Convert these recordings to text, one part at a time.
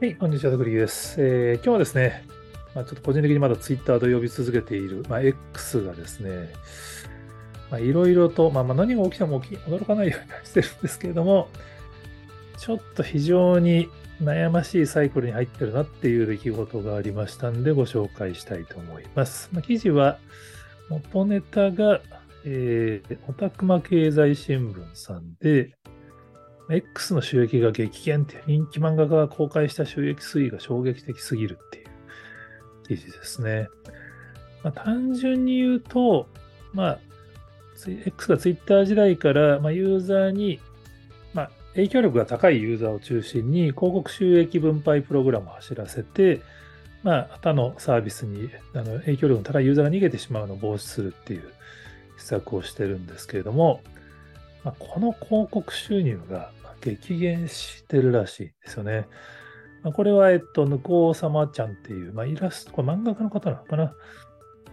はい、こんにちは、グリーです。えー、今日はですね、まあ、ちょっと個人的にまだツイッターと呼び続けている、まあ、X がですね、いろいろと、まあ、まあ何が起きても驚かないようにしてるんですけれども、ちょっと非常に悩ましいサイクルに入ってるなっていう出来事がありましたんで、ご紹介したいと思います。まあ、記事は、元ネタが、えー、オタクマ経済新聞さんで、X の収益が激減って人気漫画家が公開した収益推移が衝撃的すぎるっていう記事ですね。まあ、単純に言うと、まあ、X が Twitter 時代から、まあ、ユーザーに、まあ、影響力が高いユーザーを中心に広告収益分配プログラムを走らせて、まあ、他のサービスにあの影響力の高いユーザーが逃げてしまうのを防止するっていう施策をしてるんですけれども、まあ、この広告収入が激減してるらしいですよね。まあ、これは、えっと、ぬこうさまちゃんっていう、まあ、イラスト、これ漫画家の方なのかな？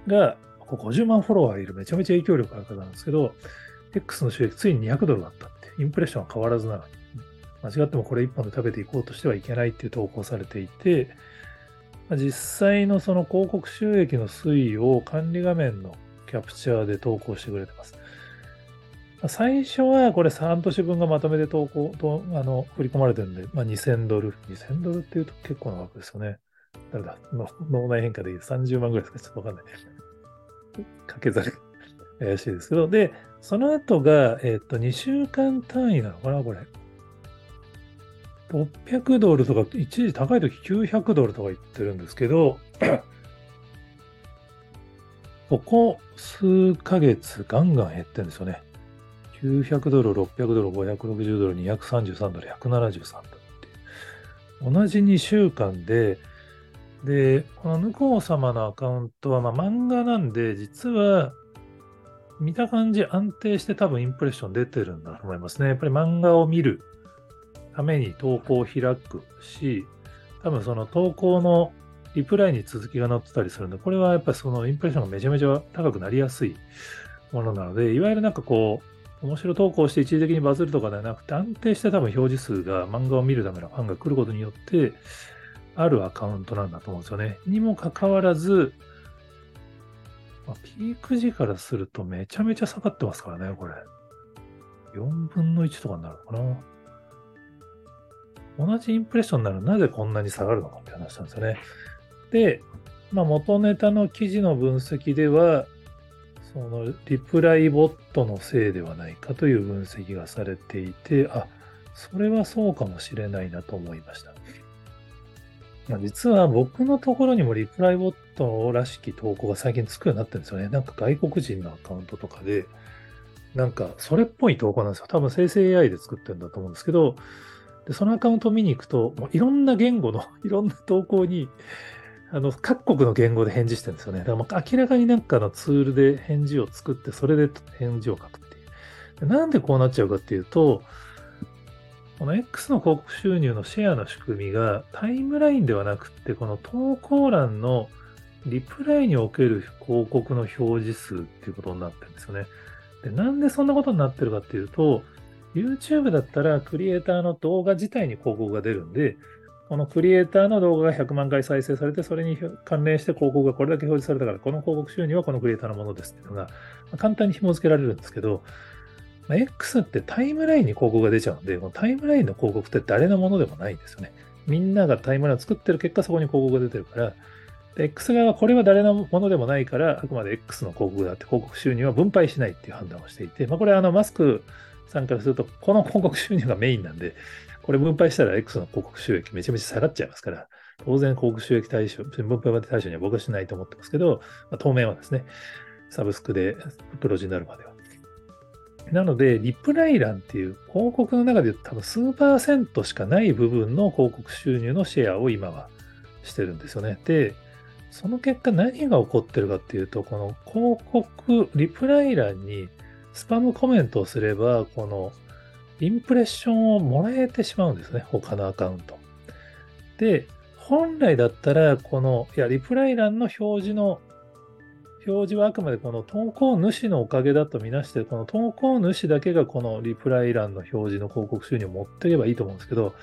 が、50万フォロワーいるめちゃめちゃ影響力ある方なんですけど、X の収益ついに200ドルだったって、インプレッションは変わらずなのに、間違ってもこれ1本で食べていこうとしてはいけないっていう投稿されていて、まあ、実際のその広告収益の推移を管理画面のキャプチャーで投稿してくれてます。最初はこれ半年分がまとめて投稿と、あの、振り込まれてるんで、まあ、2000ドル。2000ドルっていうと結構な額ですよね。誰だ？脳内変化でいい30万ぐらいですか？ちょっとわかんない。掛けざる。怪しいですけど、で、その後が、えっ、と、2週間単位なのかな、これ。600ドルとか、一時高い時900ドルとか言ってるんですけど、ここ数ヶ月ガンガン減ってるんですよね。900ドル、600ドル、560ドル、233ドル、173ドルっていう。同じ2週間で、で、このヌコウ様のアカウントは、まあ、漫画なんで、実は、見た感じ安定して多分インプレッション出てるんだと思いますね。やっぱり漫画を見るために投稿を開くし、多分その投稿のリプライに続きが載ってたりするんで、これはやっぱりそのインプレッションがめちゃめちゃ高くなりやすいものなので、いわゆるなんかこう、面白投稿して一時的にバズるとかではなくて、安定して多分表示数が漫画を見るためのファンが来ることによって、あるアカウントなんだと思うんですよね。にもかかわらず、まあ、ピーク時からするとめちゃめちゃ下がってますからね、これ。4分の1とかになるのかな。同じインプレッションならなぜこんなに下がるのかって話なんですよね。で、まあ、元ネタの記事の分析では、そのリプライボットのせいではないかという分析がされていて、あ、それはそうかもしれないなと思いました。まあ、実は僕のところにもリプライボットらしき投稿が最近つくようになってるんですよね。なんか外国人のアカウントとかで、なんかそれっぽい投稿なんですよ。多分生成 AI で作ってるんだと思うんですけど、でそのアカウントを見に行くと、もういろんな言語のいろんな投稿に、あの、各国の言語で返事してるんですよね。だからもう明らかになんかのツールで返事を作って、それで返事を書くっていう。なんでこうなっちゃうかっていうと、この X の広告収入のシェアの仕組みがタイムラインではなくって、この投稿欄のリプライにおける広告の表示数っていうことになってるんですよね。で、なんでそんなことになってるかっていうと、YouTube だったらクリエイターの動画自体に広告が出るんで、このクリエイターの動画が100万回再生されて、それに関連して広告がこれだけ表示されたから、この広告収入はこのクリエイターのものですっていうのが、簡単に紐付けられるんですけど、X ってタイムラインに広告が出ちゃうんで、タイムラインの広告って誰のものでもないんですよね。みんながタイムラインを作ってる結果、そこに広告が出てるから、X 側はこれは誰のものでもないから、あくまで X の広告だって広告収入は分配しないっていう判断をしていて、まあ、これはあのマスクさんからすると、この広告収入がメインなんで、これ分配したら X の広告収益めちゃめちゃ下がっちゃいますから、当然広告収益対象、分配まで対象には僕はしないと思ってますけど、まあ、当面はですね、サブスクで黒字になるまでは。なので、リプライ欄っていう広告の中で多分数パーセントしかない部分の広告収入のシェアを今はしてるんですよね。で、その結果何が起こってるかっていうと、この広告、リプライ欄にスパムコメントをすれば、このインプレッションをもらえてしまうんですね、他のアカウント。で、本来だったら、この、いや、リプライ欄の表示の、表示はあくまでこの投稿主のおかげだとみなして、この投稿主だけがこのリプライ欄の表示の広告収入を持っていけばいいと思うんですけど、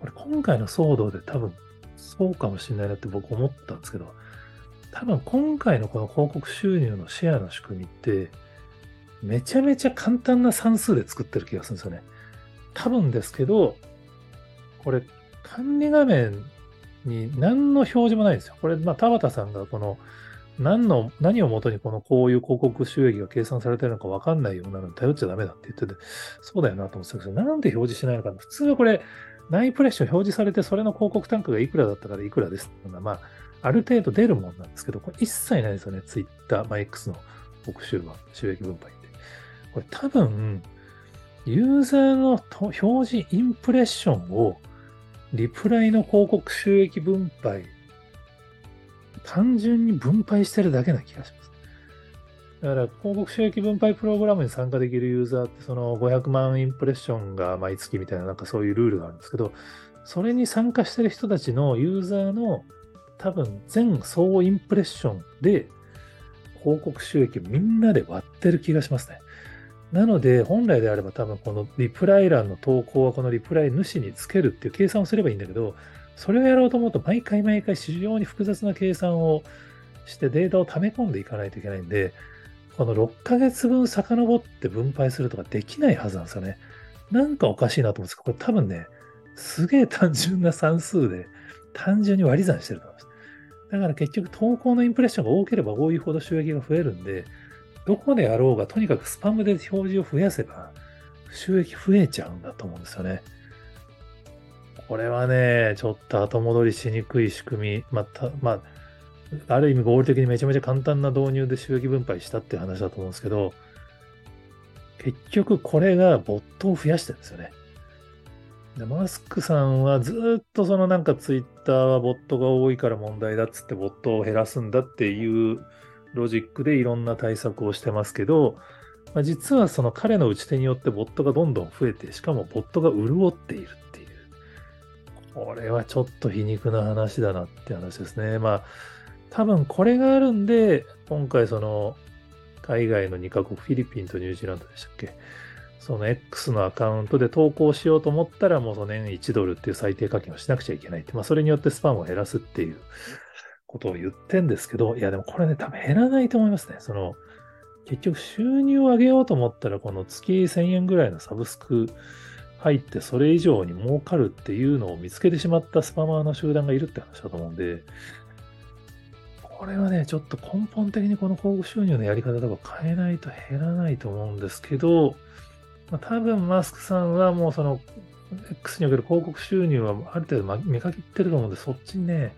これ今回の騒動で多分そうかもしれないなって僕思ったんですけど、多分今回のこの広告収入のシェアの仕組みって、めちゃめちゃ簡単な算数で作ってる気がするんですよね。多分ですけど、これ管理画面に何の表示もないんですよ。これ、まあ、田畑さんがこの何の、何をもとにこのこういう広告収益が計算されてるのか分かんないようなのに頼っちゃダメだって言ってて、そうだよなと思ってたけど、なんで表示しないのかな。普通はこれ、ナイプレッション表示されて、それの広告単価がいくらだったからいくらですっていうのは、まあ、ある程度出るもんなんですけど、これ一切ないですよね。ツイッター、まあ、X の特集は、収益分配。これ多分、ユーザーの表示インプレッションをリプライの広告収益分配、単純に分配してるだけな気がします。だから広告収益分配プログラムに参加できるユーザーってその500万インプレッションが毎月みたいななんかそういうルールがあるんですけど、それに参加してる人たちのユーザーの多分全総インプレッションで広告収益みんなで割ってる気がしますね。なので、本来であれば多分このリプライ欄の投稿はこのリプライ主につけるっていう計算をすればいいんだけど、それをやろうと思うと毎回毎回非常に複雑な計算をしてデータを溜め込んでいかないといけないんで、この6ヶ月分遡って分配するとかできないはずなんですよね。なんかおかしいなと思うんですけど、これ多分ね、すげえ単純な算数で単純に割り算してると思います。だから結局投稿のインプレッションが多ければ多いほど収益が増えるんで、どこであろうがとにかくスパムで表示を増やせば収益増えちゃうんだと思うんですよね。これはね、ちょっと後戻りしにくい仕組み、また、まあ、ある意味合理的にめちゃめちゃ簡単な導入で収益分配したっていう話だと思うんですけど、結局これがボットを増やしてるんですよね。でマスクさんはずっとそのなんかツイッターはボットが多いから問題だっつってボットを減らすんだっていうロジックでいろんな対策をしてますけど、まあ、実はその彼の打ち手によってボットがどんどん増えて、しかもボットが潤っているっていう。これはちょっと皮肉な話だなって話ですね。まあ多分これがあるんで、今回その海外の2カ国、フィリピンとニュージーランドでしたっけ？その X のアカウントで投稿しようと思ったら、もうその年1ドルっていう最低課金をしなくちゃいけないって、まあそれによってスパムを減らすっていうことを言ってんですけど、いやでもこれね、多分減らないと思いますね。その、結局収入を上げようと思ったら、この月1000円ぐらいのサブスク入ってそれ以上に儲かるっていうのを見つけてしまったスパマーの集団がいるって話だと思うんで、これはね、ちょっと根本的にこの広告収入のやり方とか変えないと減らないと思うんですけど、まあ、多分マスクさんはもうその X における広告収入はある程度見かけてると思うんで、そっちにね、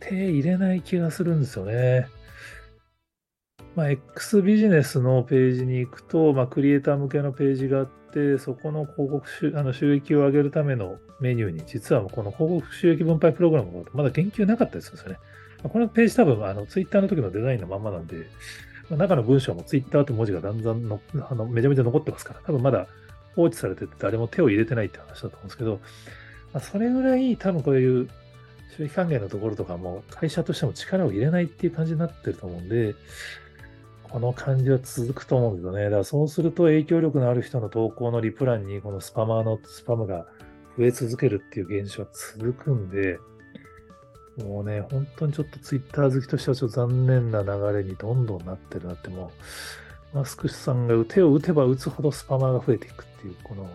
手入れない気がするんですよね。まあ、X ビジネスのページに行くと、まあ、クリエイター向けのページがあって、そこの広告収あの収益を上げるためのメニューに、実はこの広告収益分配プログラムがまだ言及なかったですよね。まこのページ多分、あの、ツイッターの時のデザインのまんまなんで、まあ、中の文章もツイッターって文字がだんだんのあのめちゃめちゃ残ってますから、多分まだ放置されてて誰も手を入れてないって話だと思うんですけど、まあ、それぐらい多分こういう収益還元のところとかも会社としても力を入れないっていう感じになってると思うんで、この感じは続くと思うんですよね。だからそうすると影響力のある人の投稿のリプランにこのスパマーのスパムが増え続けるっていう現象は続くんで、もうね、本当にちょっとツイッター好きとしてはちょっと残念な流れにどんどんなってるなって、もう、マスクさんが手を打てば打つほどスパマーが増えていくっていう、この、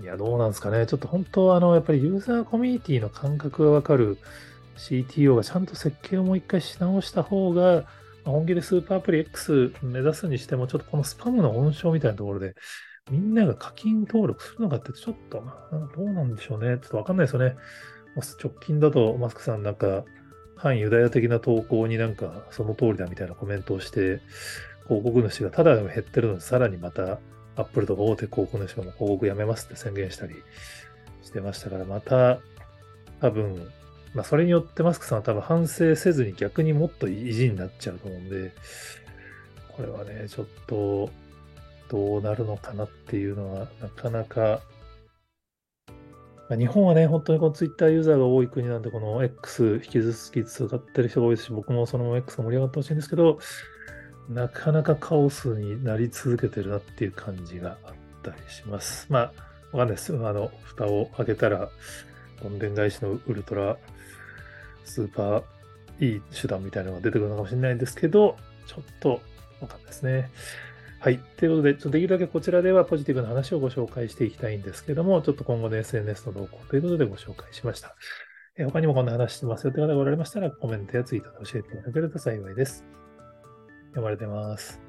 いや、どうなんですかね。ちょっと本当は、あの、やっぱりユーザーコミュニティの感覚がわかる CTO がちゃんと設計をもう一回し直した方が、本気でスーパーアプリ X 目指すにしても、ちょっとこのスパムの温床みたいなところで、みんなが課金登録するのかってちょっと、どうなんでしょうね。ちょっとわかんないですよね。直近だとマスクさんなんか反ユダヤ的な投稿になんかその通りだみたいなコメントをして、広告主がただでも減ってるのにさらにまたアップルとか大手広告主がも広告やめますって宣言したりしてましたから、また多分、まあそれによってマスクさんは多分反省せずに逆にもっと意地になっちゃうと思うんで、これはね、ちょっとどうなるのかなっていうのはなかなかまあ、日本はね、本当にこのツイッターユーザーが多い国なんで、この X 引き続き使ってる人が多いですし、僕もその X が盛り上がってほしいんですけど、なかなかカオスになり続けてるなっていう感じがあったりします。まあ、わかんないです。あの、蓋を開けたら、どんでん返しのウルトラスーパーいい手段みたいなのが出てくるのかもしれないんですけど、ちょっとわかんないですね。はい。ということで、ちょっとできるだけこちらではポジティブな話をご紹介していきたいんですけども、ちょっと今後の SNS の動向ということでご紹介しました。え他にもこんな話してますよという方がおられましたら、コメントやツイートで教えていただけると幸いです。呼ばれてます。